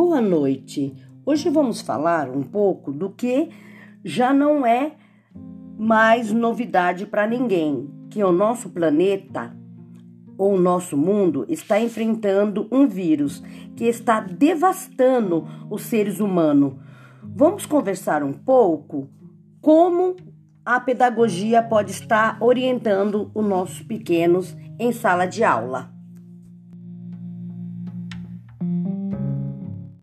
Boa noite. Hoje vamos falar um pouco do que já não é mais novidade para ninguém, que o nosso planeta ou o nosso mundo está enfrentando um vírus que está devastando os seres humanos. Vamos conversar um pouco como a pedagogia pode estar orientando os nossos pequenos em sala de aula.